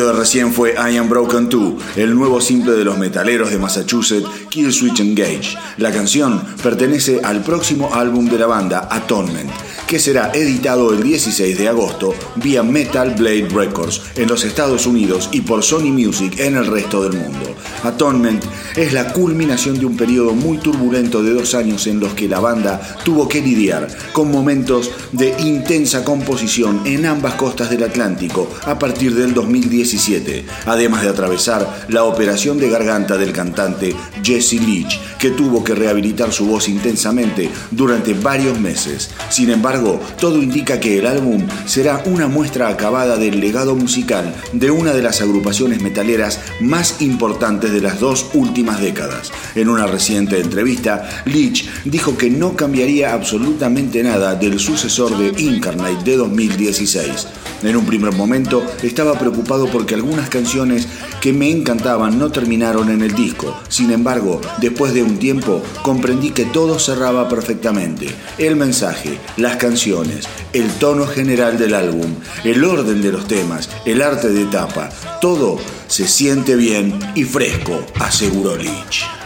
De recién fue I Am Broken 2, el nuevo simple de los metaleros de Massachusetts, Killswitch Engage. La canción pertenece al próximo álbum de la banda, Atonement, que será editado el 16 de agosto vía Metal Blade Records en los Estados Unidos y por Sony Music en el resto del mundo. Atonement es la culminación de un periodo muy turbulento de dos años en los que la banda tuvo que lidiar con momentos de intensa composición en ambas costas del Atlántico a partir del 2017, además de atravesar la operación de garganta del cantante Jesse Leach, que tuvo que rehabilitar su voz intensamente durante varios meses. Sin embargo, todo indica que el álbum será una muestra acabada del legado musical de una de las agrupaciones metaleras más importantes de las dos últimas décadas. En una reciente entrevista, Leach dijo que no cambiaría absolutamente nada del sucesor de Incarnate de 2016. En un primer momento estaba preocupado porque algunas canciones que me encantaban no terminaron en el disco. Sin embargo, después de un tiempo comprendí que todo cerraba perfectamente. El mensaje, las canciones, el tono general del álbum, el orden de los temas, el arte de tapa, todo se siente bien y fresco, aseguró Leach.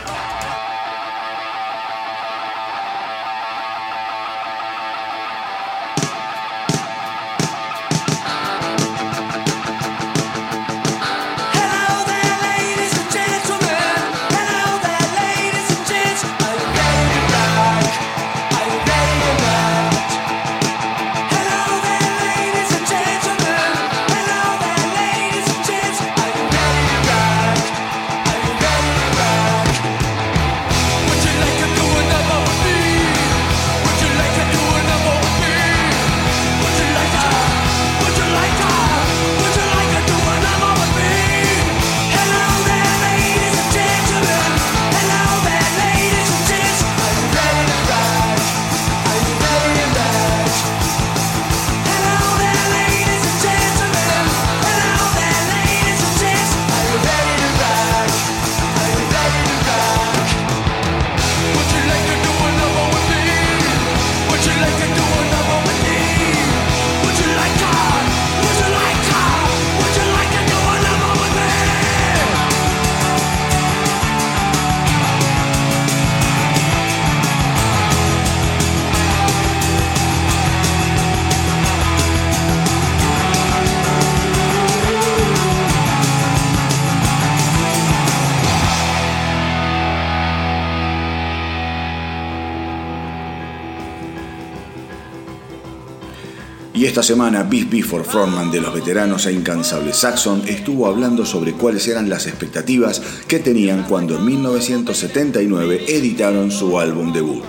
Semana, Biff Bifford, frontman de los veteranos e incansables Saxon, estuvo hablando sobre cuáles eran las expectativas que tenían cuando en 1979 editaron su álbum debut.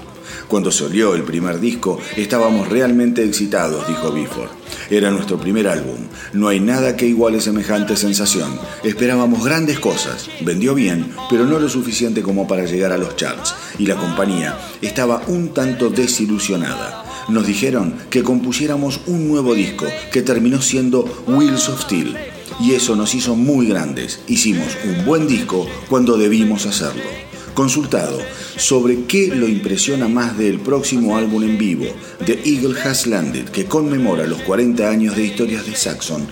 Cuando salió el primer disco, estábamos realmente excitados, dijo Bifford. Era nuestro primer álbum. No hay nada que iguale semejante sensación. Esperábamos grandes cosas. Vendió bien, pero no lo suficiente como para llegar a los charts. Y la compañía estaba un tanto desilusionada nos dijeron que compusiéramos un nuevo disco que terminó siendo Wheels of Steel. Y eso nos hizo muy grandes. Hicimos un buen disco cuando debimos hacerlo. Consultado sobre qué lo impresiona más del próximo álbum en vivo, The Eagle Has Landed, que conmemora los 40 años de historias de Saxon,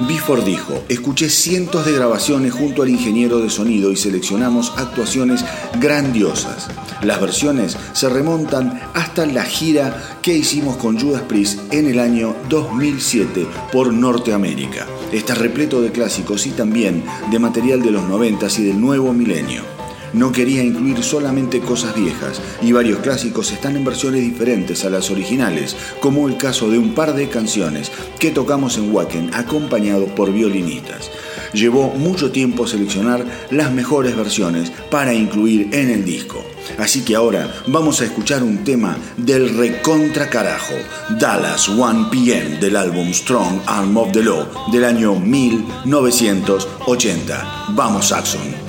Bifford dijo, escuché cientos de grabaciones junto al ingeniero de sonido y seleccionamos actuaciones grandiosas. Las versiones se remontan hasta la gira que hicimos con Judas Priest en el año 2007 por Norteamérica. Está repleto de clásicos y también de material de los 90 y del nuevo milenio no quería incluir solamente cosas viejas y varios clásicos están en versiones diferentes a las originales, como el caso de un par de canciones que tocamos en Wacken acompañado por violinistas. Llevó mucho tiempo seleccionar las mejores versiones para incluir en el disco. Así que ahora vamos a escuchar un tema del recontra carajo, Dallas 1 PM del álbum Strong Arm of the Law del año 1980. Vamos Saxon.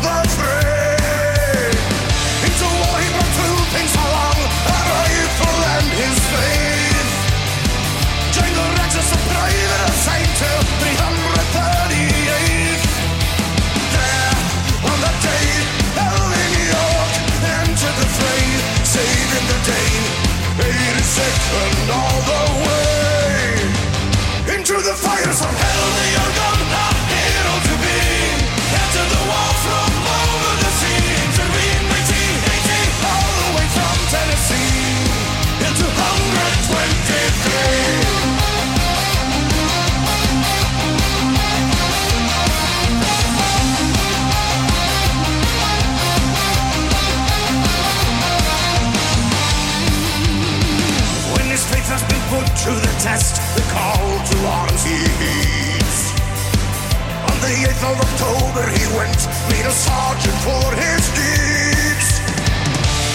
The to the call to arms he heeds. On the 8th of October he went, made a sergeant for his deeds.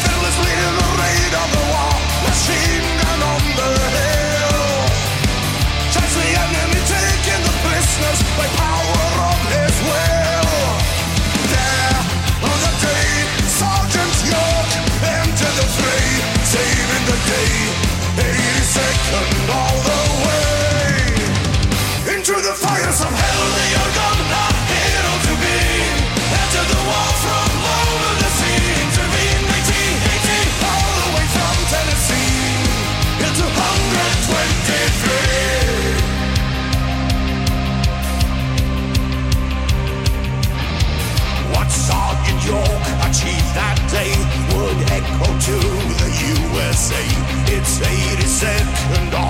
Fearlessly in the raid of the war, machine gun on the hill. Charge the enemy, taking the prisoners by echo to the USA. It's 82nd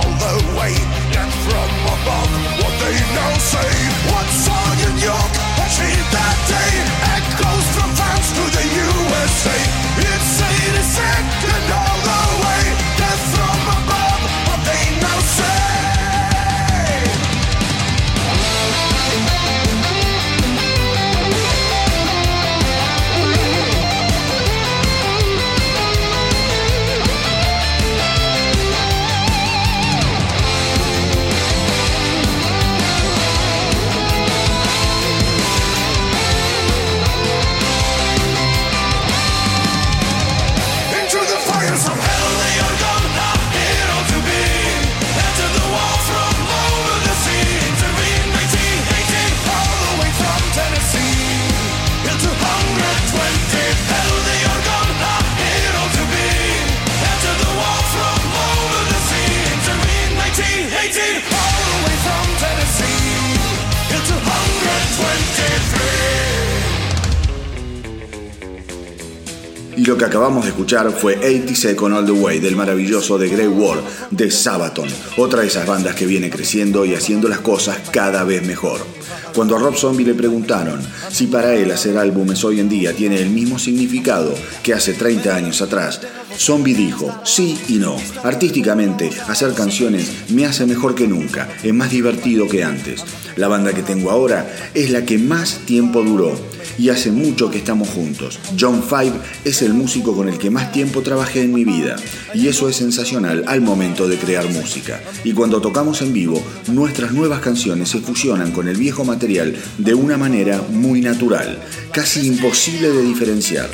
lo que acabamos de escuchar fue 80 Second All the Way del maravilloso The Grey War de Sabaton, otra de esas bandas que viene creciendo y haciendo las cosas cada vez mejor. Cuando a Rob Zombie le preguntaron si para él hacer álbumes hoy en día tiene el mismo significado que hace 30 años atrás, Zombie dijo sí y no. Artísticamente, hacer canciones me hace mejor que nunca, es más divertido que antes. La banda que tengo ahora es la que más tiempo duró y hace mucho que estamos juntos. John Five es el músico con el que más tiempo trabajé en mi vida y eso es sensacional al momento de crear música. Y cuando tocamos en vivo, nuestras nuevas canciones se fusionan con el viejo material de una manera muy natural, casi imposible de diferenciar.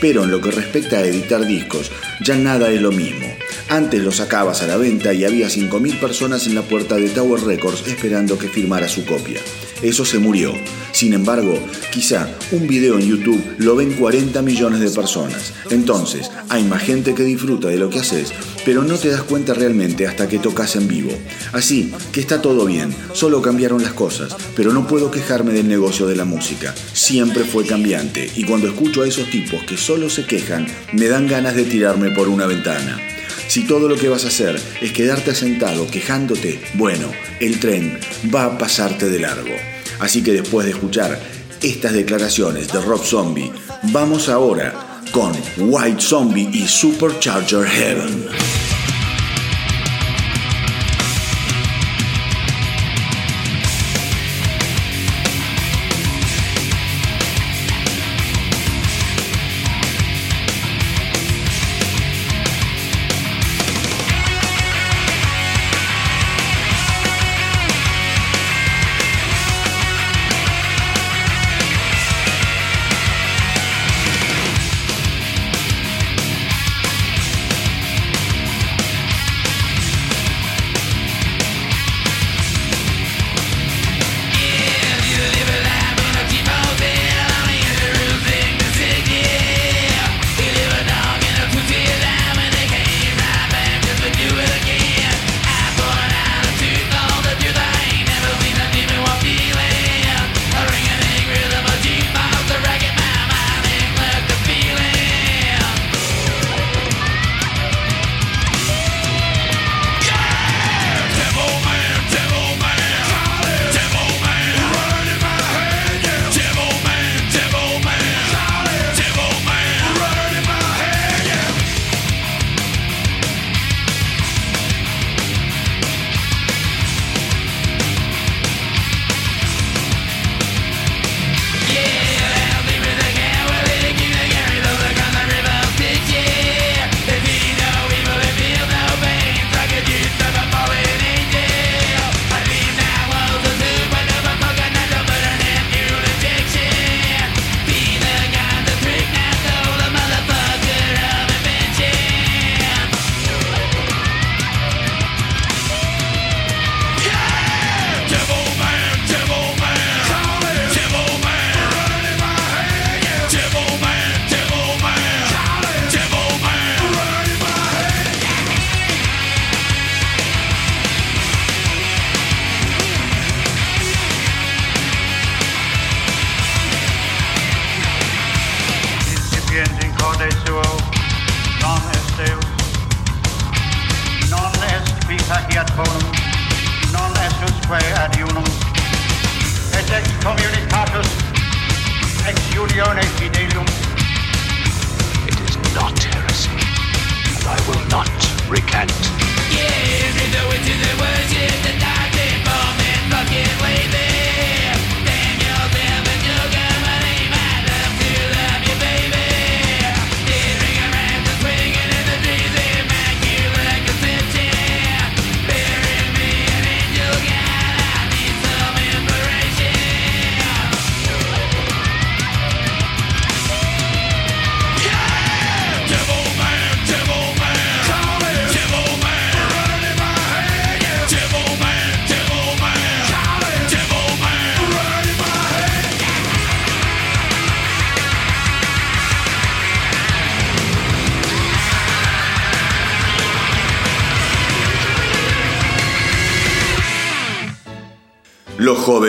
Pero en lo que respecta a editar discos, ya nada es lo mismo. Antes lo sacabas a la venta y había 5.000 personas en la puerta de Tower Records esperando que firmara su copia. Eso se murió. Sin embargo, quizá un video en YouTube lo ven 40 millones de personas. Entonces, hay más gente que disfruta de lo que haces, pero no te das cuenta realmente hasta que tocas en vivo. Así que está todo bien, solo cambiaron las cosas, pero no puedo quejarme del negocio de la música. Siempre fue cambiante y cuando escucho a esos tipos que solo se quejan, me dan ganas de tirarme por una ventana. Si todo lo que vas a hacer es quedarte sentado quejándote, bueno, el tren va a pasarte de largo. Así que después de escuchar estas declaraciones de Rob Zombie, vamos ahora con White Zombie y Supercharger Heaven. Recant.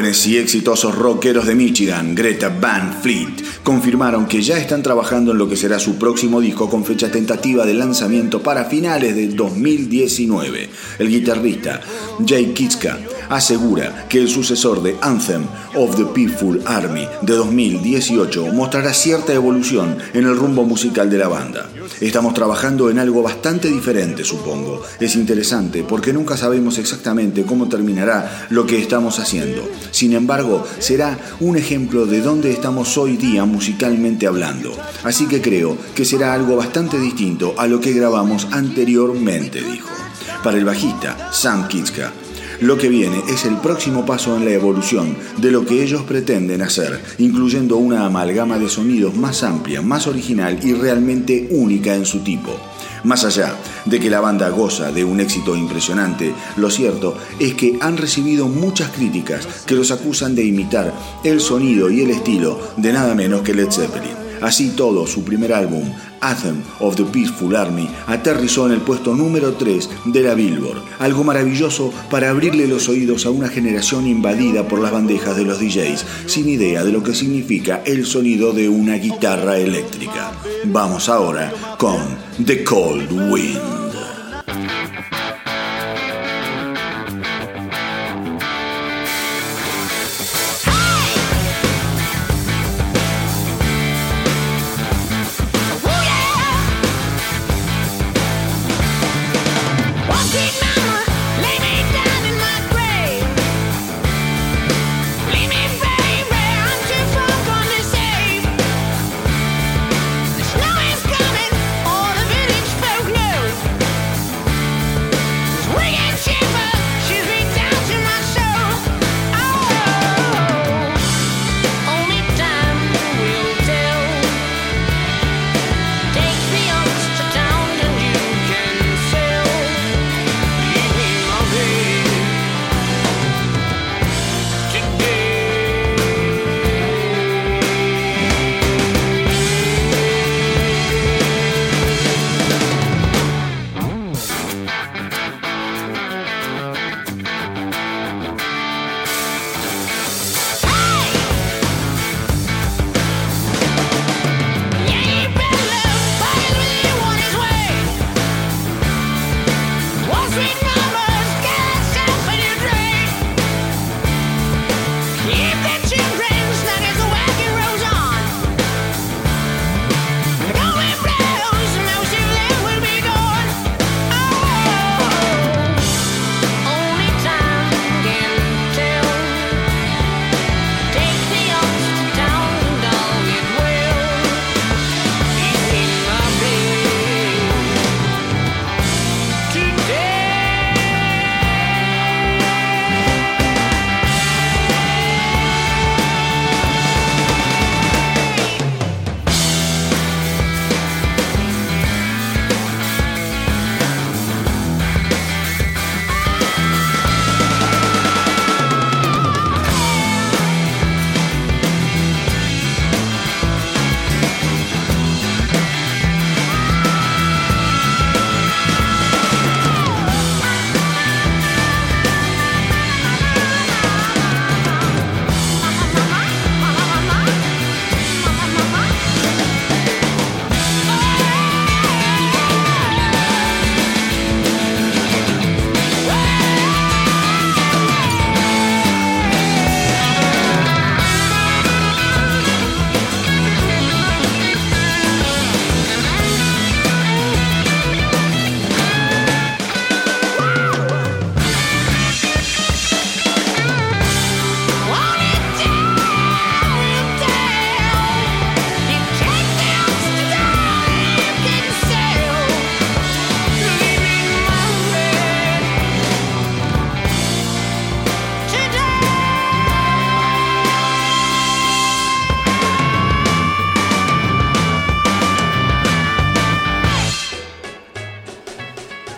Y exitosos rockeros de Michigan, Greta Van Fleet, confirmaron que ya están trabajando en lo que será su próximo disco con fecha tentativa de lanzamiento para finales de 2019. El guitarrista Jay Kitska asegura que el sucesor de Anthem of the Peaceful Army de 2018 mostrará cierta evolución en el rumbo musical de la banda. Estamos trabajando en algo bastante diferente, supongo. Es interesante porque nunca sabemos exactamente cómo terminará lo que estamos haciendo. Sin embargo, será un ejemplo de dónde estamos hoy día musicalmente hablando. Así que creo que será algo bastante distinto a lo que grabamos anteriormente, dijo. Para el bajista, Sam Kitska, lo que viene es el próximo paso en la evolución de lo que ellos pretenden hacer, incluyendo una amalgama de sonidos más amplia, más original y realmente única en su tipo. Más allá de que la banda goza de un éxito impresionante, lo cierto es que han recibido muchas críticas que los acusan de imitar el sonido y el estilo de nada menos que Led Zeppelin. Así todo, su primer álbum, Anthem of the Peaceful Army, aterrizó en el puesto número 3 de la Billboard. Algo maravilloso para abrirle los oídos a una generación invadida por las bandejas de los DJs, sin idea de lo que significa el sonido de una guitarra eléctrica. Vamos ahora con The Cold Wind.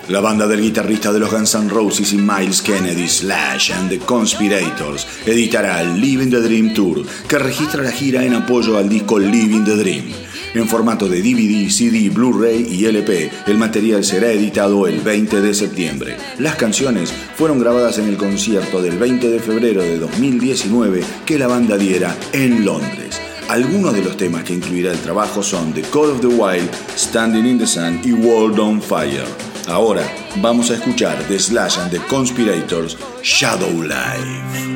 La banda del guitarrista de los Guns N' Roses y Miles Kennedy, Slash and the Conspirators, editará Living the Dream Tour, que registra la gira en apoyo al disco Living the Dream. En formato de DVD, CD, Blu-ray y LP, el material será editado el 20 de septiembre. Las canciones fueron grabadas en el concierto del 20 de febrero de 2019 que la banda diera en Londres. Algunos de los temas que incluirá el trabajo son The Call of the Wild, Standing in the Sun y World on Fire. Ahora vamos a escuchar The Slash and the Conspirators Shadow Life.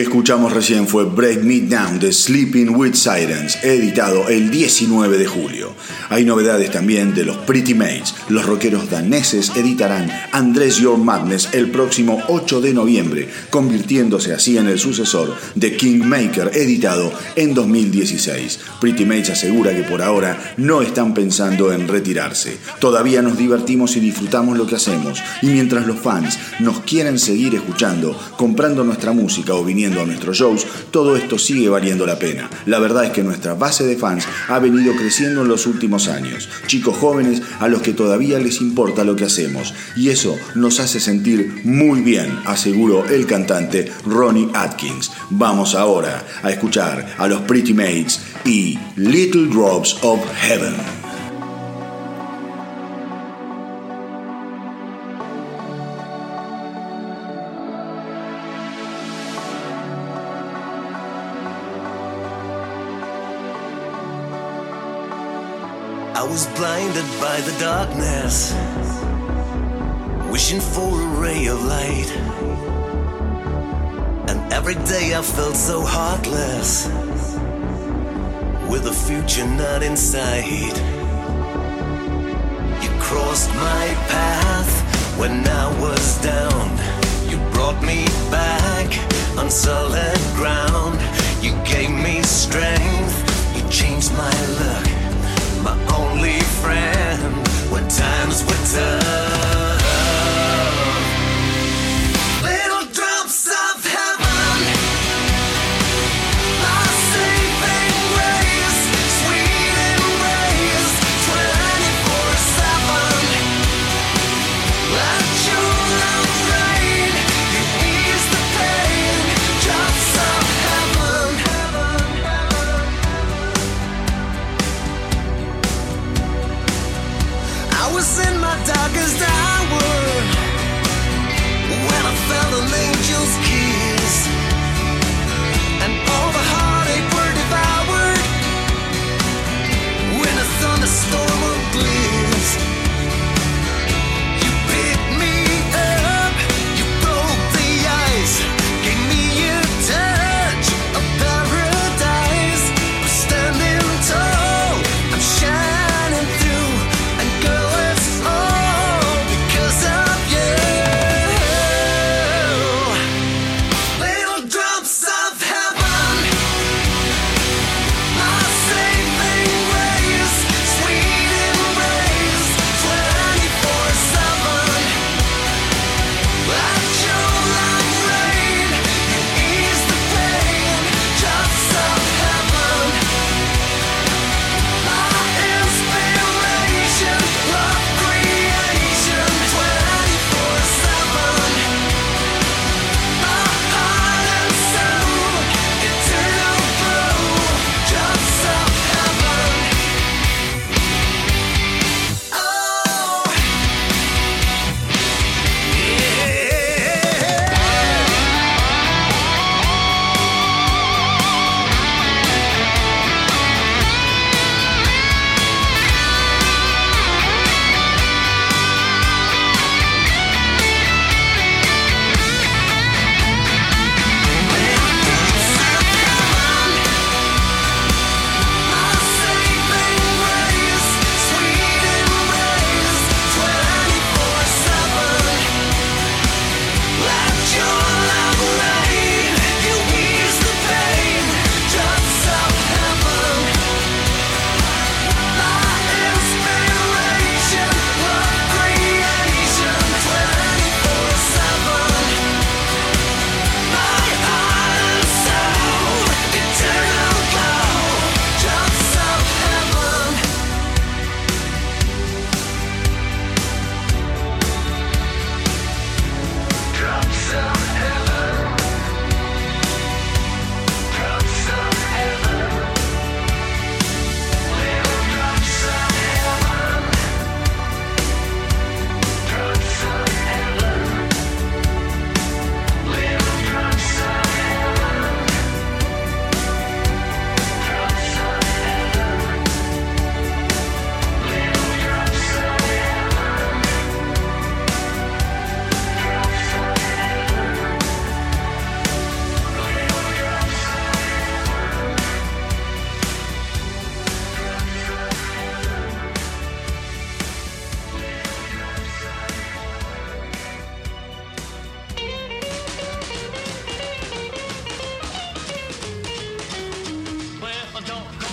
Que escuchamos recién fue Break Me Down de Sleeping with Sirens, editado el 19 de julio. Hay novedades también de los Pretty Maids. Los rockeros daneses editarán Andress Your Madness el próximo 8 de noviembre, convirtiéndose así en el sucesor de Kingmaker, editado en 2016. Pretty Maids asegura que por ahora no están pensando en retirarse. Todavía nos divertimos y disfrutamos lo que hacemos. Y mientras los fans nos quieren seguir escuchando, comprando nuestra música o viniendo a nuestros shows, todo esto sigue valiendo la pena. La verdad es que nuestra base de fans ha venido creciendo en los últimos años. Chicos jóvenes a los que todavía les importa lo que hacemos. Y eso nos hace sentir muy bien, aseguró el cantante Ronnie Atkins. Vamos ahora a escuchar a los Pretty Maids y Little Drops of Heaven. I was blinded by the darkness, wishing for a ray of light. And every day I felt so heartless, with a future not in sight. You crossed my path when I was down. You brought me back on solid ground. You gave me strength. You changed my my only friend when times were tough.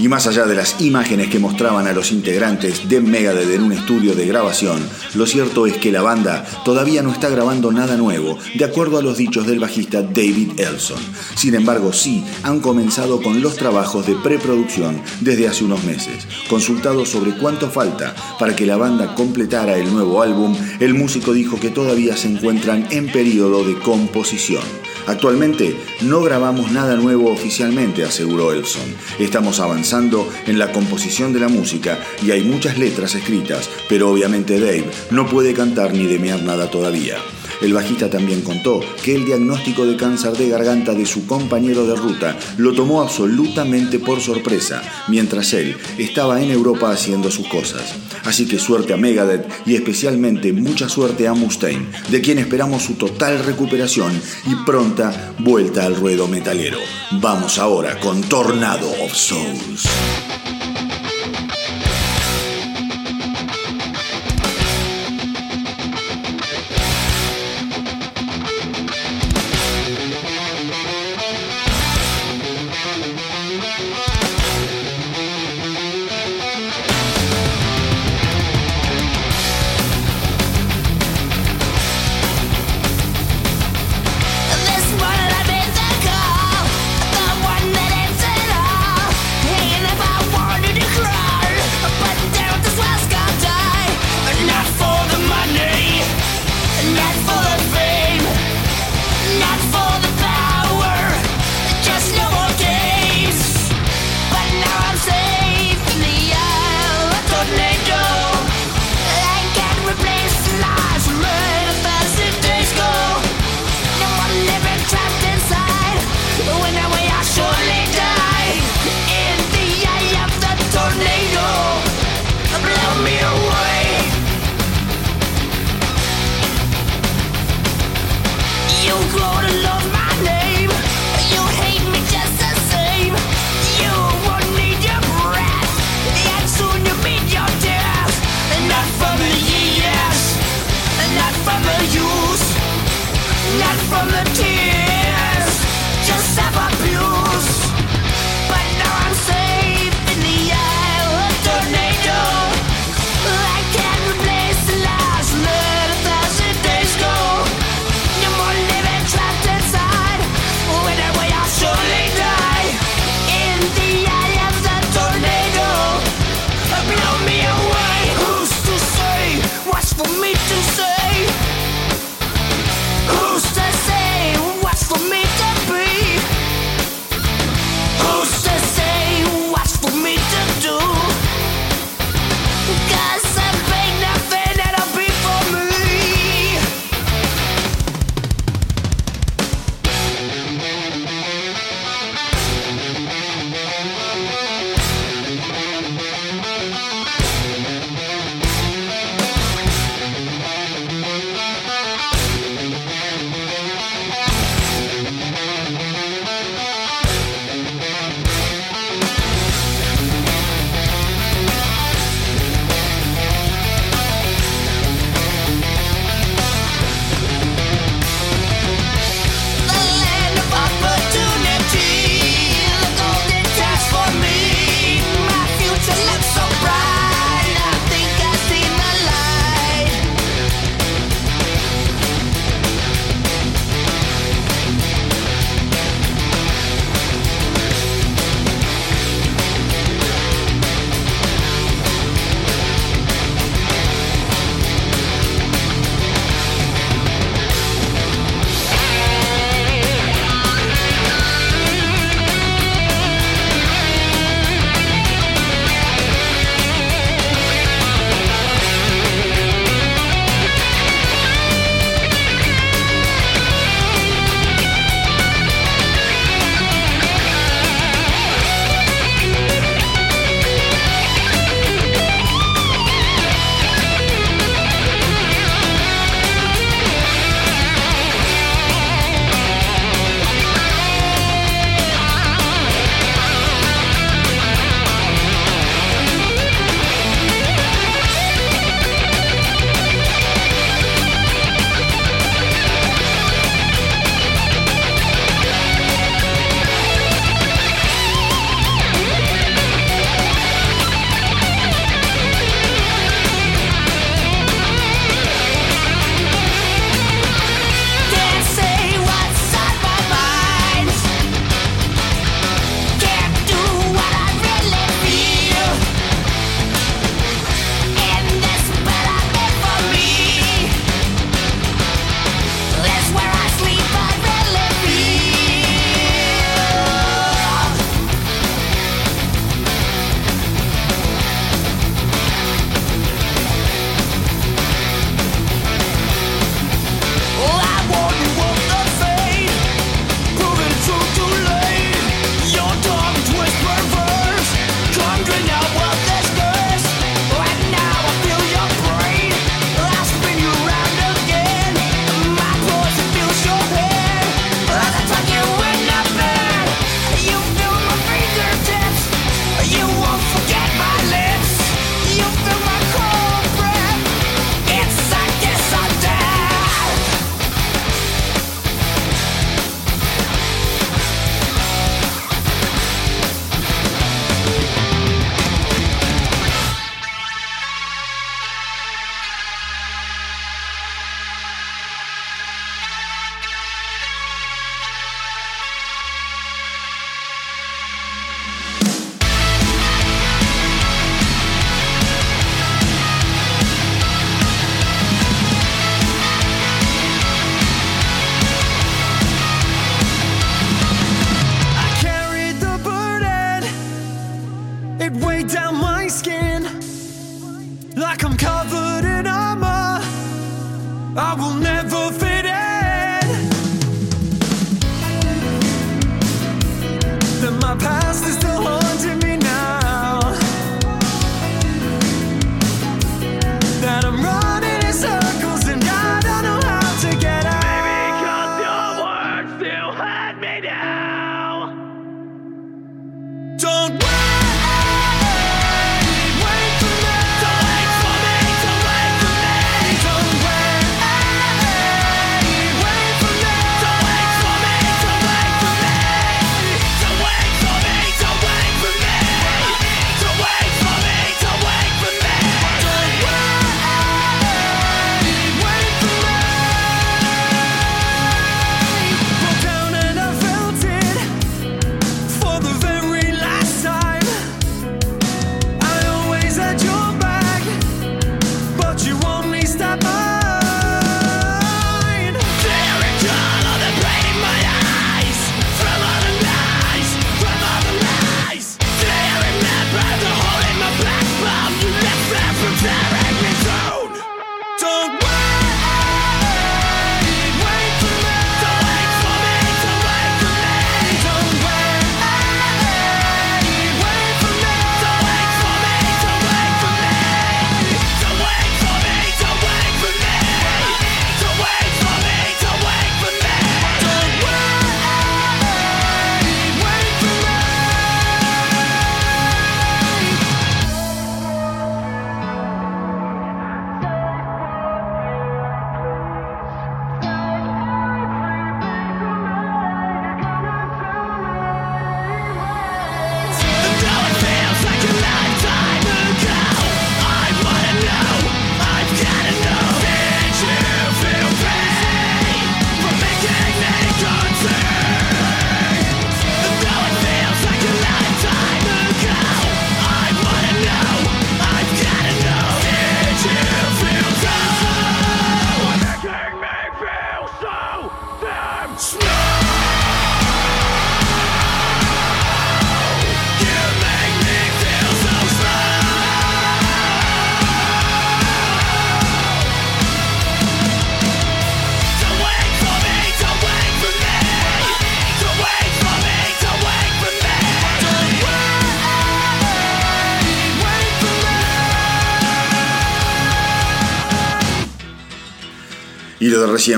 Y más allá de las imágenes que mostraban a los integrantes de Megadeth en un estudio de grabación, lo cierto es que la banda todavía no está grabando nada nuevo, de acuerdo a los dichos del bajista David Elson. Sin embargo, sí han comenzado con los trabajos de preproducción desde hace unos meses. Consultado sobre cuánto falta para que la banda completara el nuevo álbum, el músico dijo que todavía se encuentran en periodo de composición. Actualmente no grabamos nada nuevo oficialmente, aseguró Elson. Estamos avanzando en la composición de la música y hay muchas letras escritas, pero obviamente Dave no puede cantar ni demear nada todavía. El bajista también contó que el diagnóstico de cáncer de garganta de su compañero de ruta lo tomó absolutamente por sorpresa, mientras él estaba en Europa haciendo sus cosas. Así que suerte a Megadeth y especialmente mucha suerte a Mustaine, de quien esperamos su total recuperación y pronta vuelta al ruedo metalero. Vamos ahora con Tornado of Souls.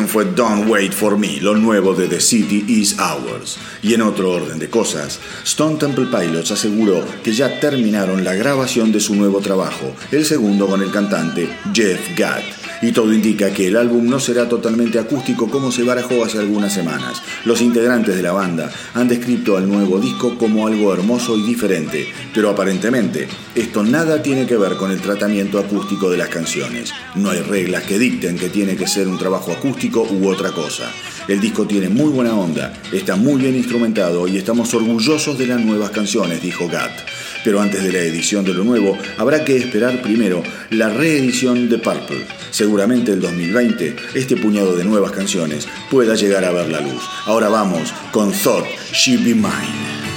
Fue Don't Wait for Me, lo nuevo de The City Is Ours. Y en otro orden de cosas, Stone Temple Pilots aseguró que ya terminaron la grabación de su nuevo trabajo, el segundo con el cantante Jeff Gadd. Y todo indica que el álbum no será totalmente acústico como se barajó hace algunas semanas. Los integrantes de la banda han descrito al nuevo disco como algo hermoso y diferente, pero aparentemente esto nada tiene que ver con el tratamiento acústico de las canciones. No hay reglas que dicten que tiene que ser un trabajo acústico u otra cosa. El disco tiene muy buena onda, está muy bien instrumentado y estamos orgullosos de las nuevas canciones, dijo Gatt. Pero antes de la edición de lo nuevo, habrá que esperar primero la reedición de Purple. Seguramente el 2020, este puñado de nuevas canciones pueda llegar a ver la luz. Ahora vamos con Thought She Be Mine.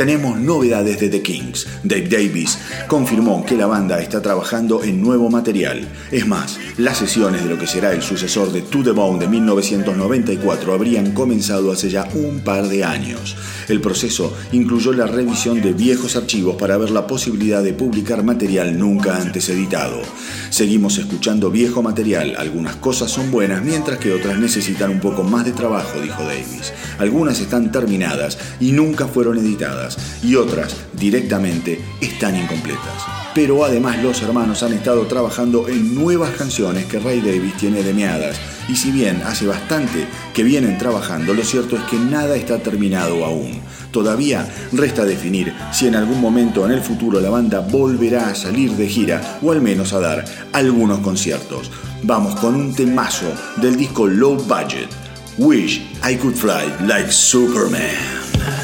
Tenemos novedades de The Kings. Dave Davis confirmó que la banda está trabajando en nuevo material. Es más, las sesiones de lo que será el sucesor de To The Bone de 1994 habrían comenzado hace ya un par de años. El proceso incluyó la revisión de viejos archivos para ver la posibilidad de publicar material nunca antes editado. Seguimos escuchando viejo material, algunas cosas son buenas mientras que otras necesitan un poco más de trabajo, dijo Davis. Algunas están terminadas y nunca fueron editadas y otras directamente están incompletas. Pero además los hermanos han estado trabajando en nuevas canciones que Ray Davis tiene demeadas y si bien hace bastante que vienen trabajando, lo cierto es que nada está terminado aún. Todavía resta definir si en algún momento en el futuro la banda volverá a salir de gira o al menos a dar algunos conciertos. Vamos con un temazo del disco Low Budget. Wish I could fly like Superman.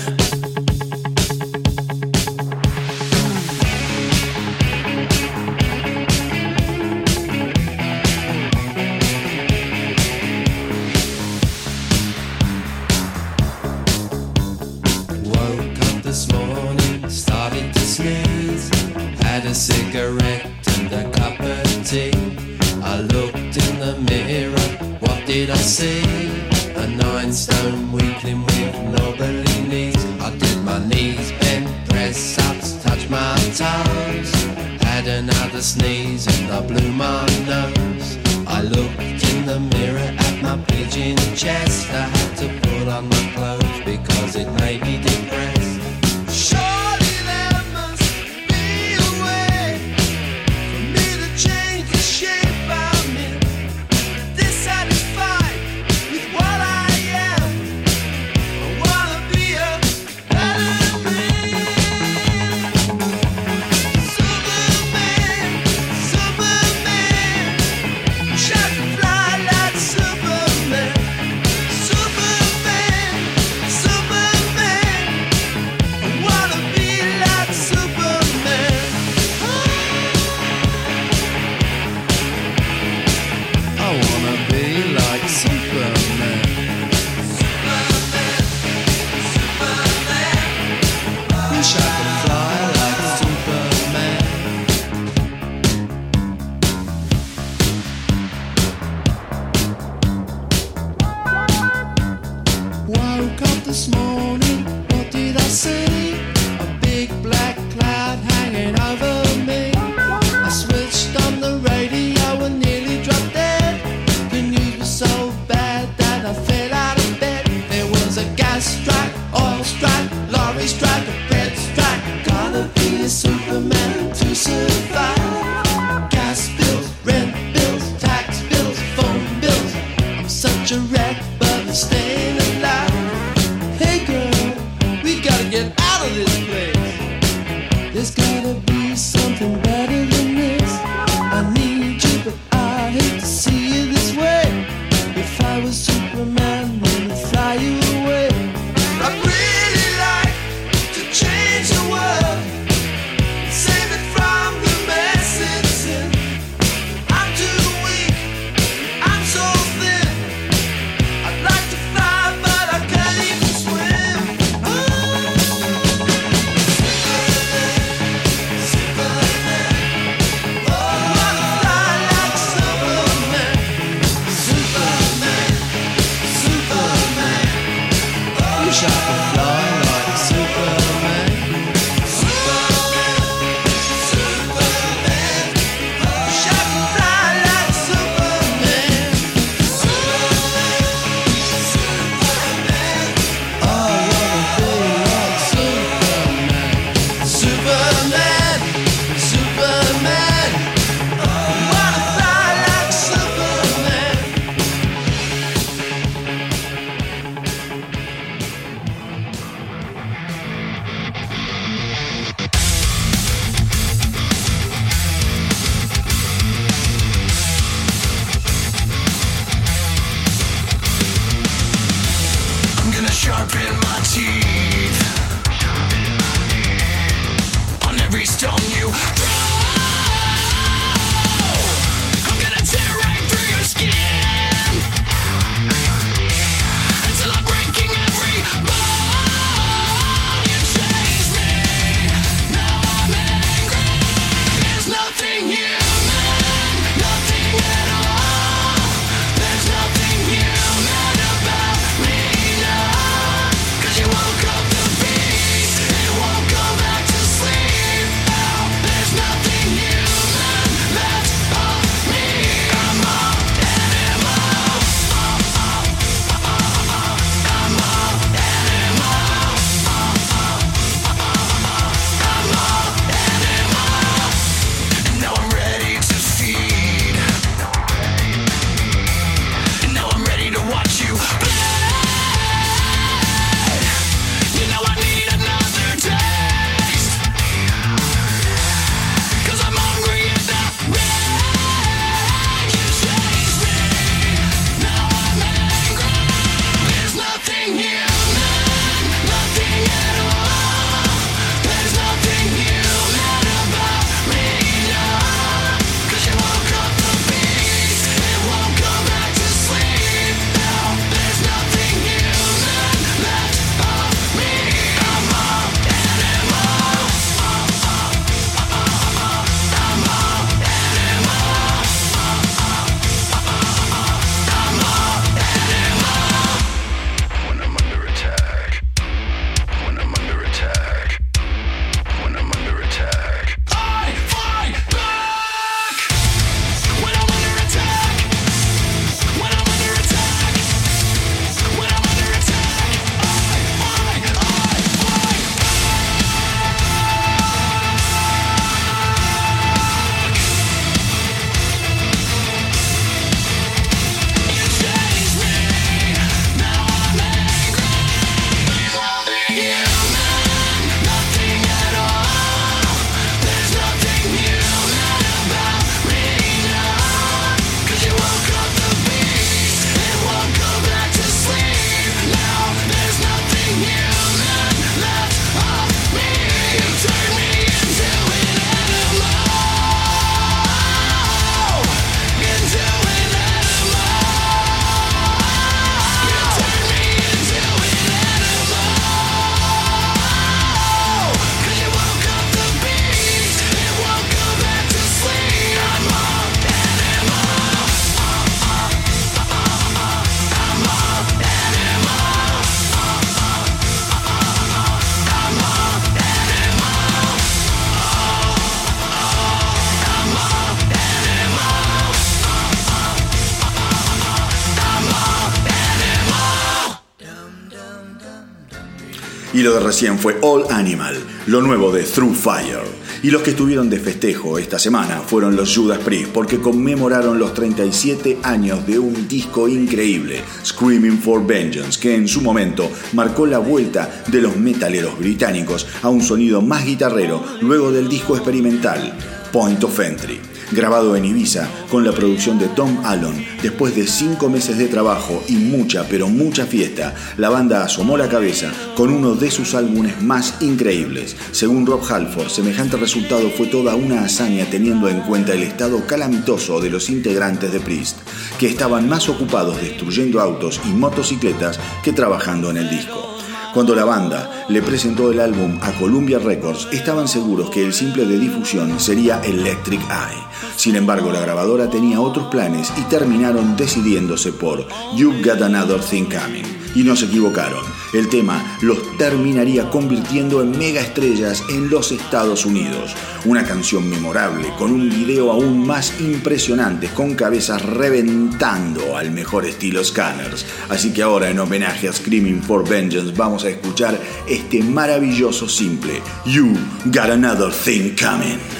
Fue All Animal, lo nuevo de Through Fire. Y los que estuvieron de festejo esta semana fueron los Judas Priest porque conmemoraron los 37 años de un disco increíble, Screaming for Vengeance, que en su momento marcó la vuelta de los metaleros británicos a un sonido más guitarrero luego del disco experimental Point of Entry grabado en Ibiza con la producción de Tom Allen. Después de cinco meses de trabajo y mucha, pero mucha fiesta, la banda asomó la cabeza con uno de sus álbumes más increíbles. Según Rob Halford, semejante resultado fue toda una hazaña teniendo en cuenta el estado calamitoso de los integrantes de Priest, que estaban más ocupados destruyendo autos y motocicletas que trabajando en el disco. Cuando la banda le presentó el álbum a Columbia Records, estaban seguros que el simple de difusión sería Electric Eye. Sin embargo, la grabadora tenía otros planes y terminaron decidiéndose por You've Got Another Thing Coming. Y no se equivocaron. El tema los terminaría convirtiendo en mega estrellas en los Estados Unidos. Una canción memorable, con un video aún más impresionante, con cabezas reventando al mejor estilo Scanners. Así que ahora, en homenaje a Screaming for Vengeance, vamos a escuchar este maravilloso simple, You Got Another Thing Coming.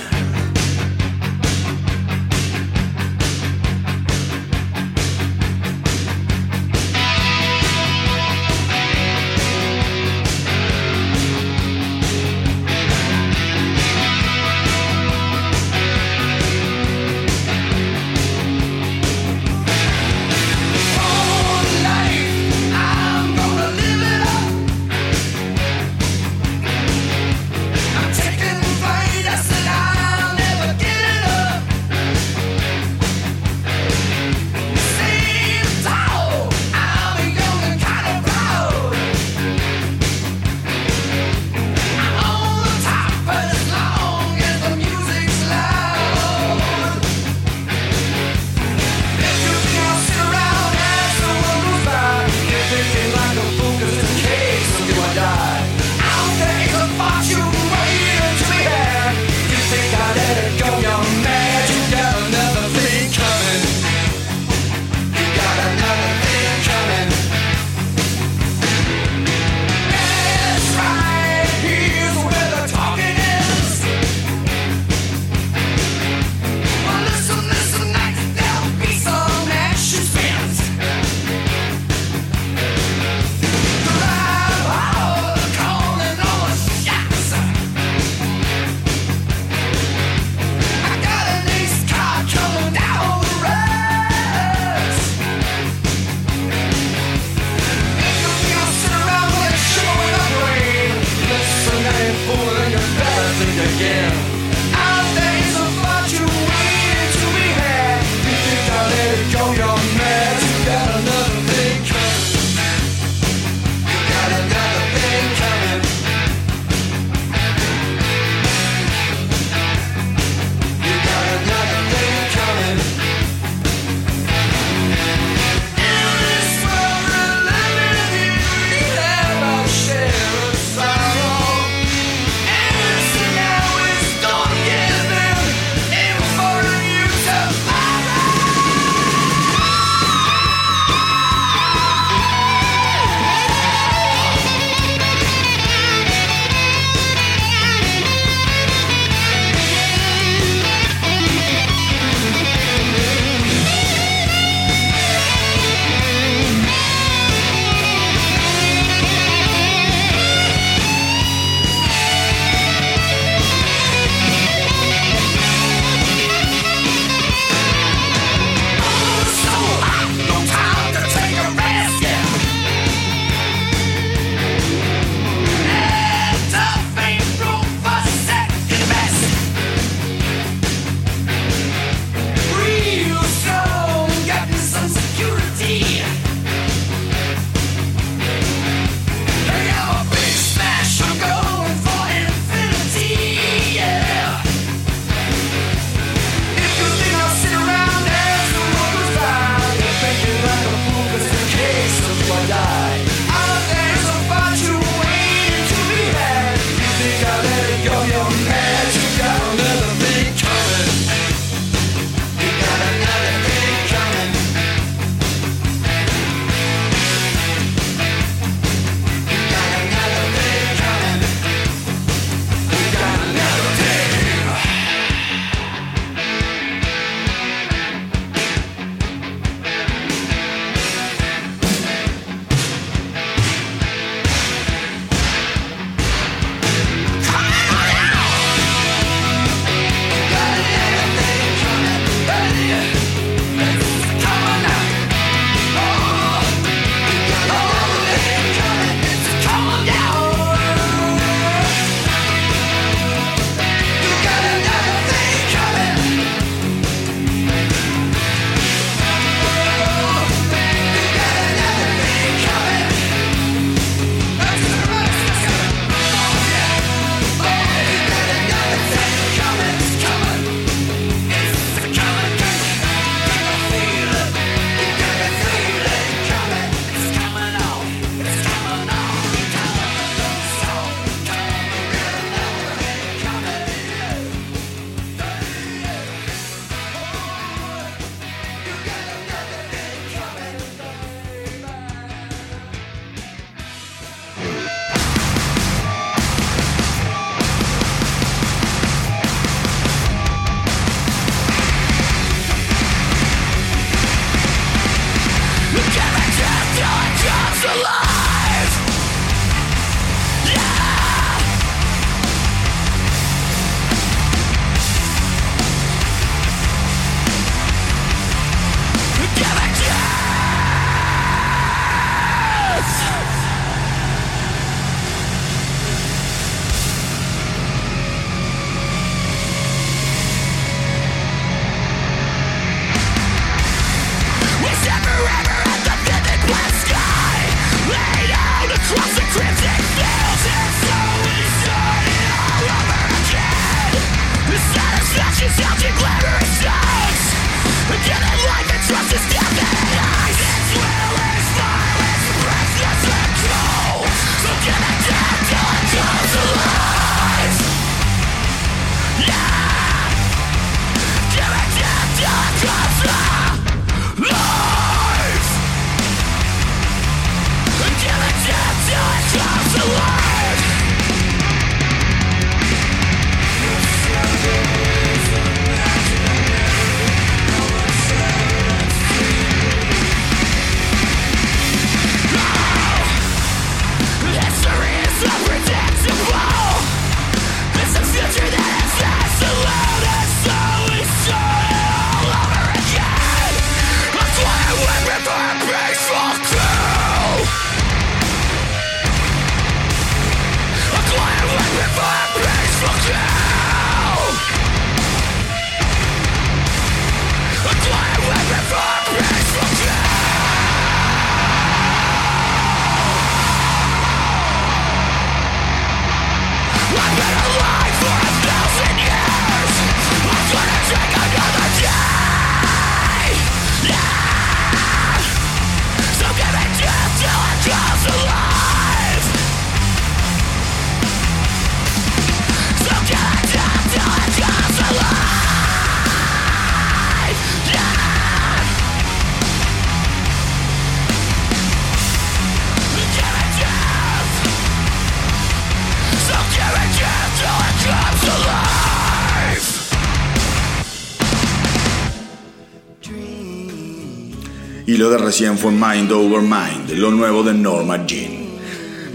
Recién fue Mind Over Mind, lo nuevo de Norma Jean.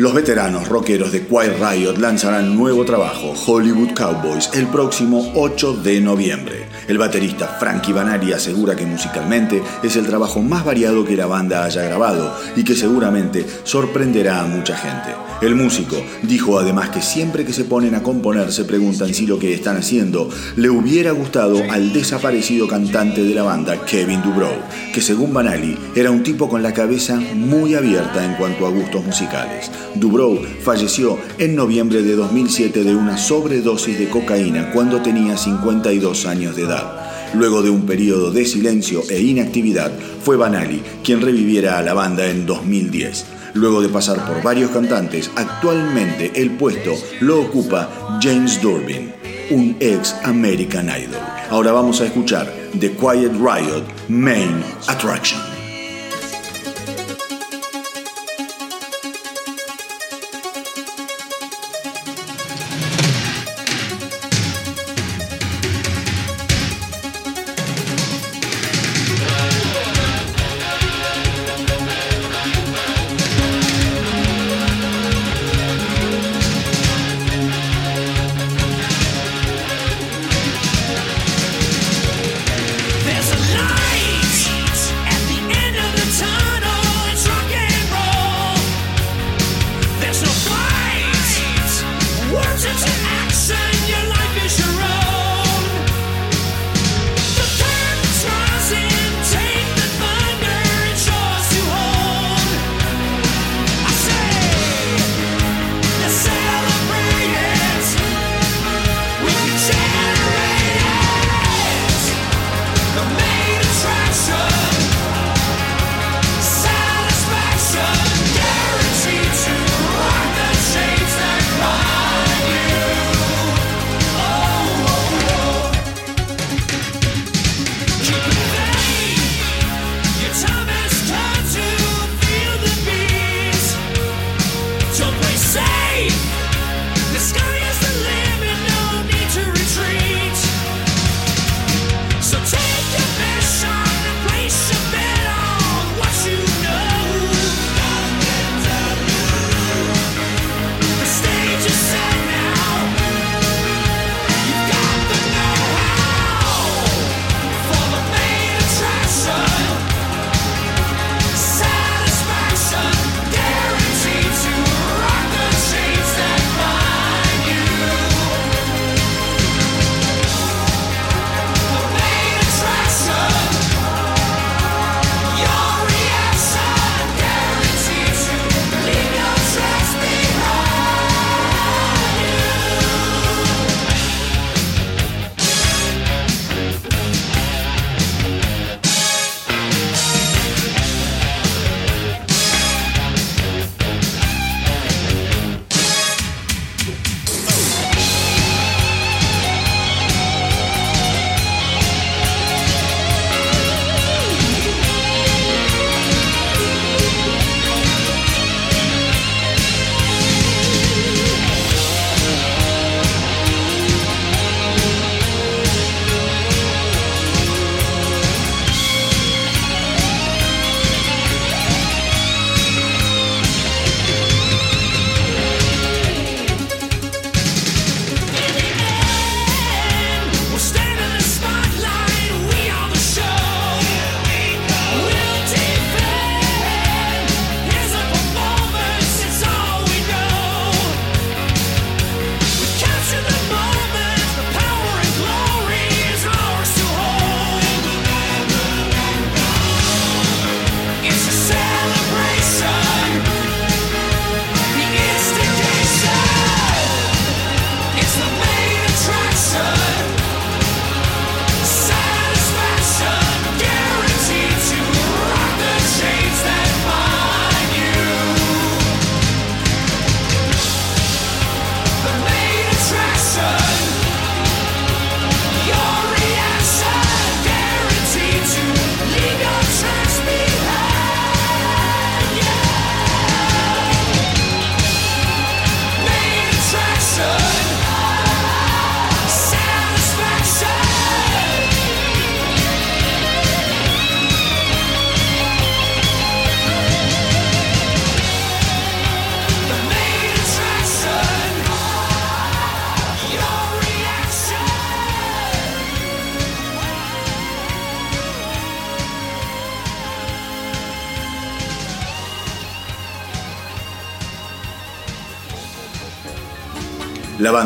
Los veteranos rockeros de Quiet Riot lanzarán nuevo trabajo, Hollywood Cowboys, el próximo 8 de noviembre. El baterista Frankie Banari asegura que musicalmente es el trabajo más variado que la banda haya grabado y que seguramente sorprenderá a mucha gente. El músico dijo además que siempre que se ponen a componer se preguntan si lo que están haciendo le hubiera gustado al desaparecido cantante de la banda, Kevin Dubrow, que según Banali era un tipo con la cabeza muy abierta en cuanto a gustos musicales. Dubrow falleció en noviembre de 2007 de una sobredosis de cocaína cuando tenía 52 años de edad. Luego de un periodo de silencio e inactividad, fue Banali quien reviviera a la banda en 2010. Luego de pasar por varios cantantes, actualmente el puesto lo ocupa James Durbin, un ex American Idol. Ahora vamos a escuchar The Quiet Riot Main Attraction.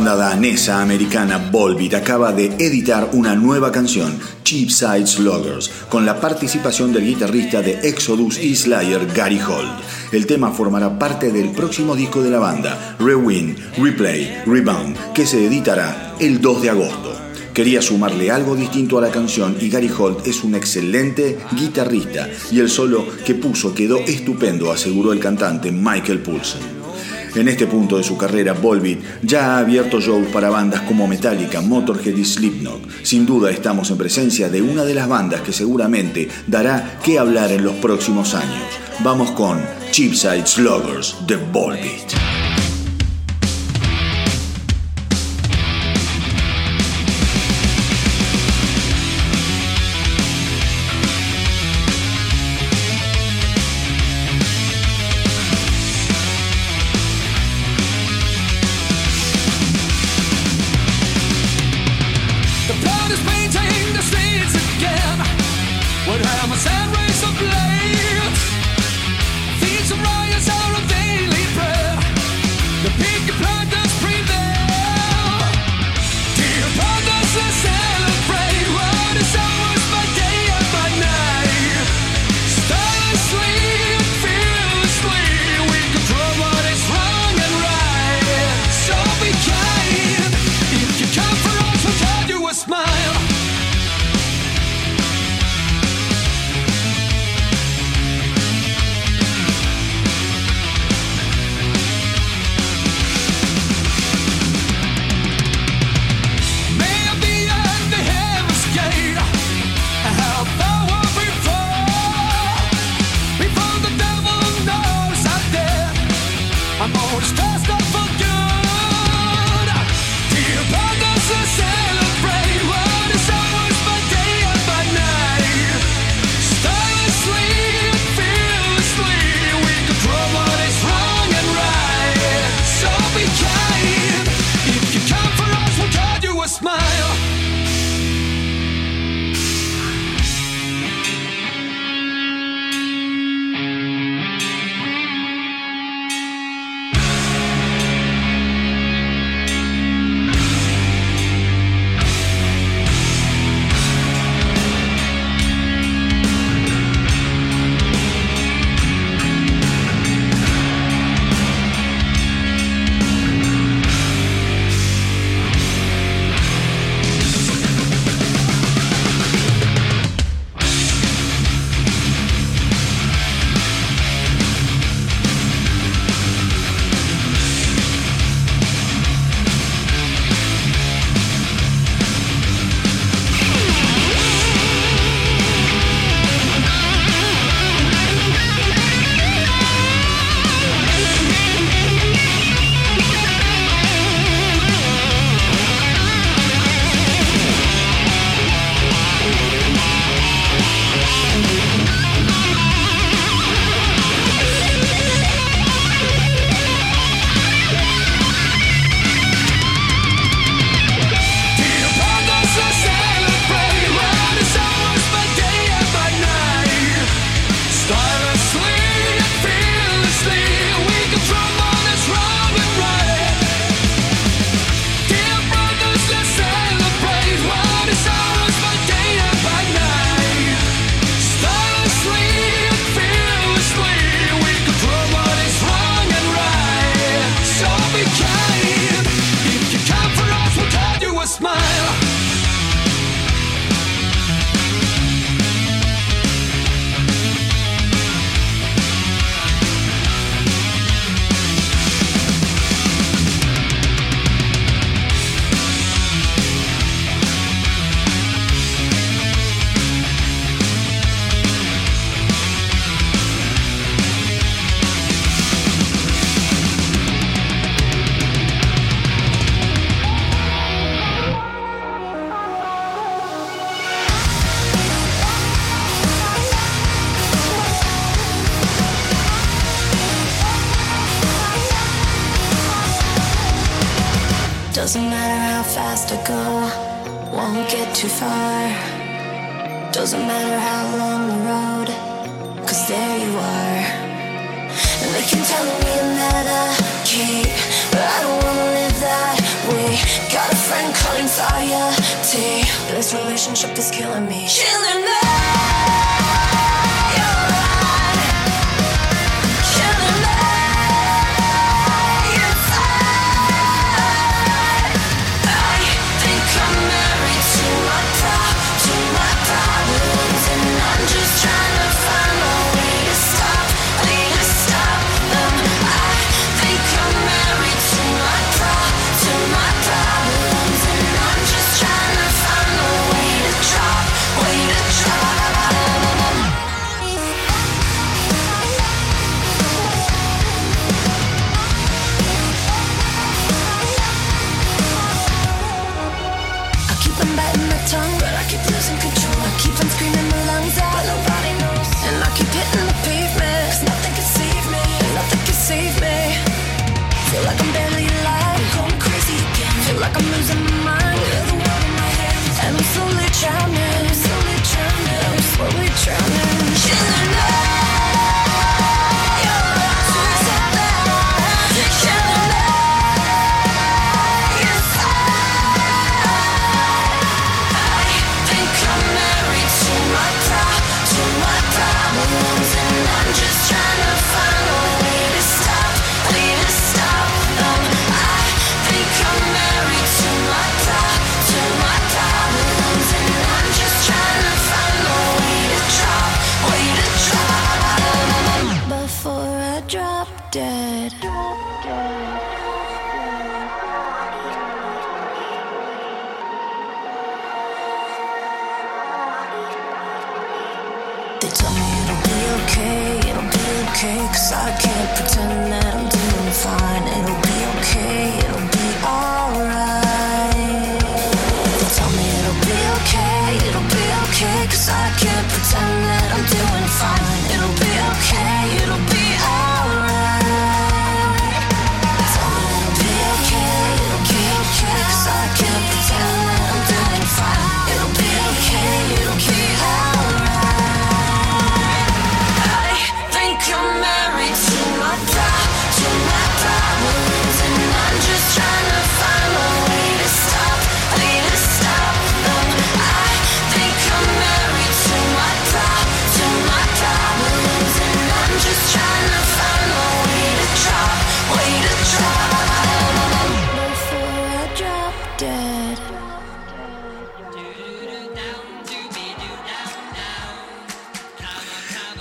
Banda danesa americana Volbeat acaba de editar una nueva canción, Cheapside Sluggers, con la participación del guitarrista de Exodus y Slayer Gary Holt. El tema formará parte del próximo disco de la banda, Rewind, Replay, Rebound, que se editará el 2 de agosto. Quería sumarle algo distinto a la canción y Gary Holt es un excelente guitarrista y el solo que puso quedó estupendo, aseguró el cantante Michael Poulsen. En este punto de su carrera, Volbeat ya ha abierto shows para bandas como Metallica, Motorhead y Slipknot. Sin duda estamos en presencia de una de las bandas que seguramente dará que hablar en los próximos años. Vamos con Cheapside Sluggers de Volbeat.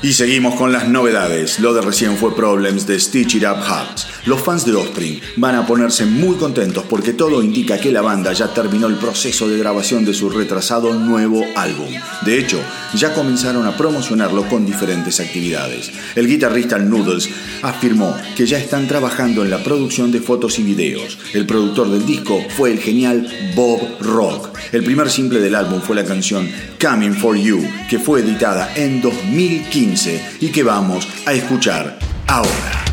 Y seguimos con las novedades. Lo de recién fue Problems de Stitch It Up Hubs. Los fans de Offspring van a ponerse muy contentos porque todo indica que la banda ya terminó el proceso de grabación de su retrasado nuevo álbum. De hecho, ya comenzaron a promocionarlo con diferentes actividades. El guitarrista Noodles afirmó que ya están trabajando en la producción de fotos y videos. El productor del disco fue el genial Bob Rock. El primer simple del álbum fue la canción Coming for You, que fue editada en 2015 y que vamos a escuchar ahora.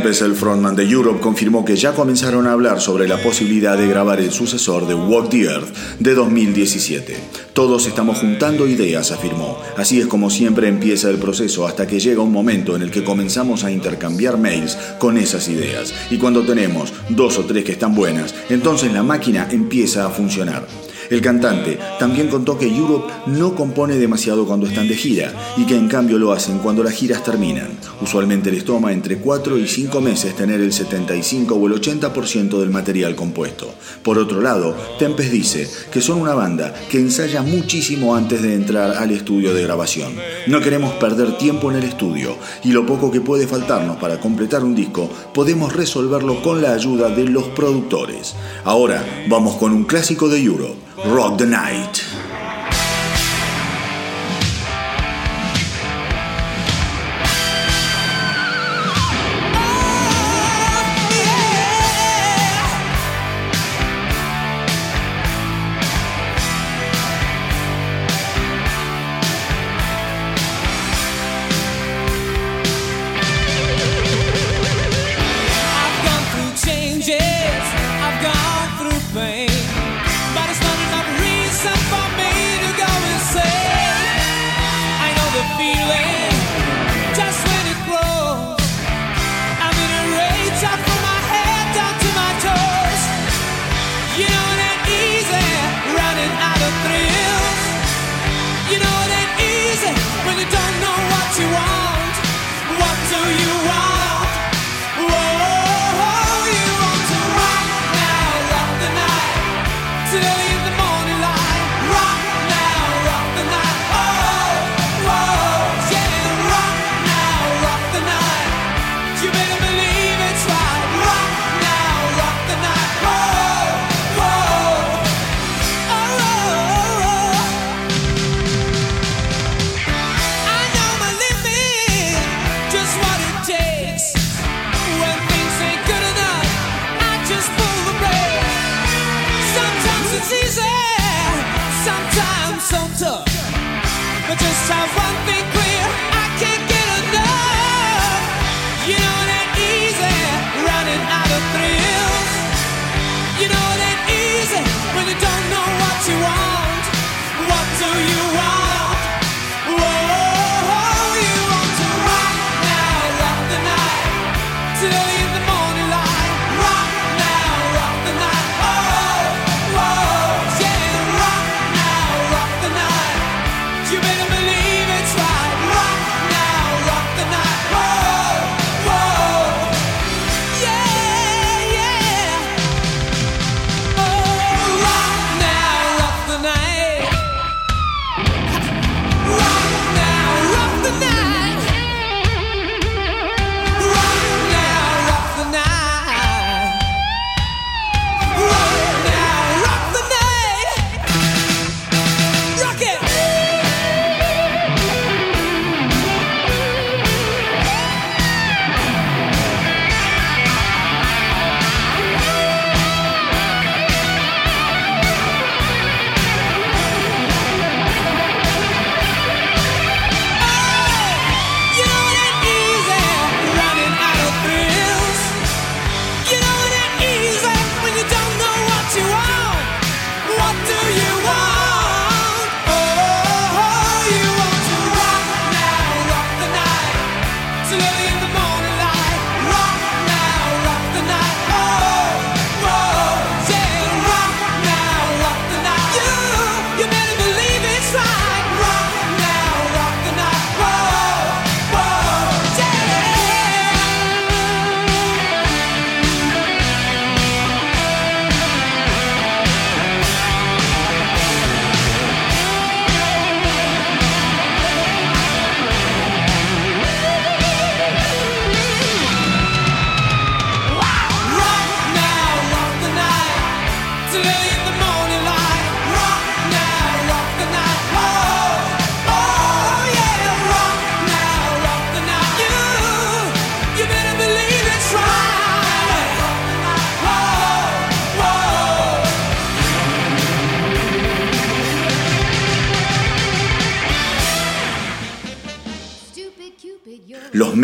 El frontman de Europe, confirmó que ya comenzaron a hablar sobre la posibilidad de grabar el sucesor de Walk the Earth de 2017. Todos estamos juntando ideas, afirmó. Así es como siempre empieza el proceso hasta que llega un momento en el que comenzamos a intercambiar mails con esas ideas. Y cuando tenemos dos o tres que están buenas, entonces la máquina empieza a funcionar. El cantante también contó que Europe no compone demasiado cuando están de gira y que en cambio lo hacen cuando las giras terminan. Usualmente les toma entre 4 y 5 meses tener el 75 o el 80% del material compuesto. Por otro lado, Tempest dice que son una banda que ensaya muchísimo antes de entrar al estudio de grabación. No queremos perder tiempo en el estudio y lo poco que puede faltarnos para completar un disco podemos resolverlo con la ayuda de los productores. Ahora vamos con un clásico de Europe. Rock the Night.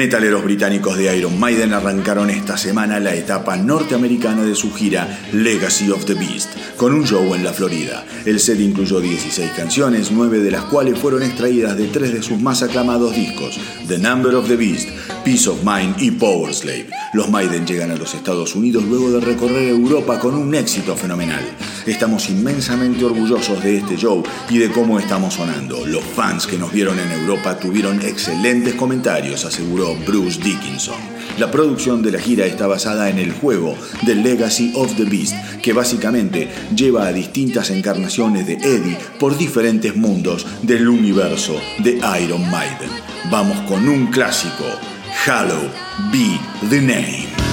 Metaleros británicos de Iron Maiden arrancaron esta semana la etapa norteamericana de su gira Legacy of the Beast, con un show en la Florida. El set incluyó 16 canciones, 9 de las cuales fueron extraídas de tres de sus más aclamados discos, The Number of the Beast, Peace of Mind y Power Slave. Los Maiden llegan a los Estados Unidos luego de recorrer Europa con un éxito fenomenal. Estamos inmensamente orgullosos de este show y de cómo estamos sonando. Los fans que nos vieron en Europa tuvieron excelentes comentarios, aseguró Bruce Dickinson. La producción de la gira está basada en el juego The Legacy of the Beast, que básicamente lleva a distintas encarnaciones de Eddie por diferentes mundos del universo de Iron Maiden. Vamos con un clásico, Hallow Be the Name.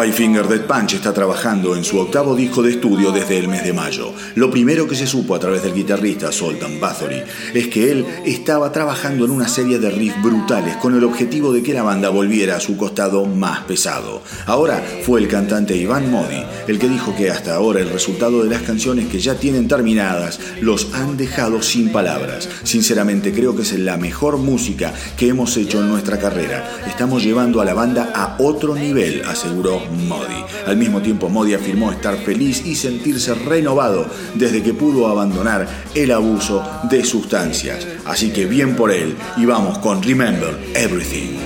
Five Finger Dead Punch está trabajando en su octavo disco de estudio desde el mes de mayo. Lo primero que se supo a través del guitarrista Sultan Bathory es que él estaba trabajando en una serie de riffs brutales con el objetivo de que la banda volviera a su costado más pesado. Ahora fue el cantante Iván Modi el que dijo que hasta ahora el resultado de las canciones que ya tienen terminadas los han dejado sin palabras. Sinceramente creo que es la mejor música que hemos hecho en nuestra carrera. Estamos llevando a la banda a otro nivel, aseguró Modi. Al mismo tiempo, Modi afirmó estar feliz y sentirse renovado desde que pudo abandonar el abuso de sustancias. Así que bien por él y vamos con Remember Everything.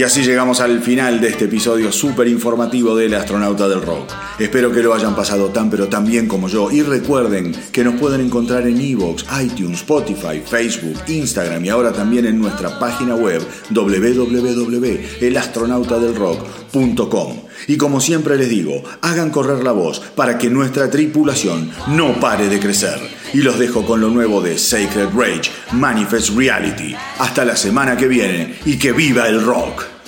Y así llegamos al final de este episodio súper informativo del Astronauta del Rock. Espero que lo hayan pasado tan pero tan bien como yo y recuerden que nos pueden encontrar en Evox, iTunes, Spotify, Facebook, Instagram y ahora también en nuestra página web www.elastronautadelrock.com. Y como siempre les digo, hagan correr la voz para que nuestra tripulación no pare de crecer y los dejo con lo nuevo de Sacred Rage, Manifest Reality. Hasta la semana que viene y que viva el rock.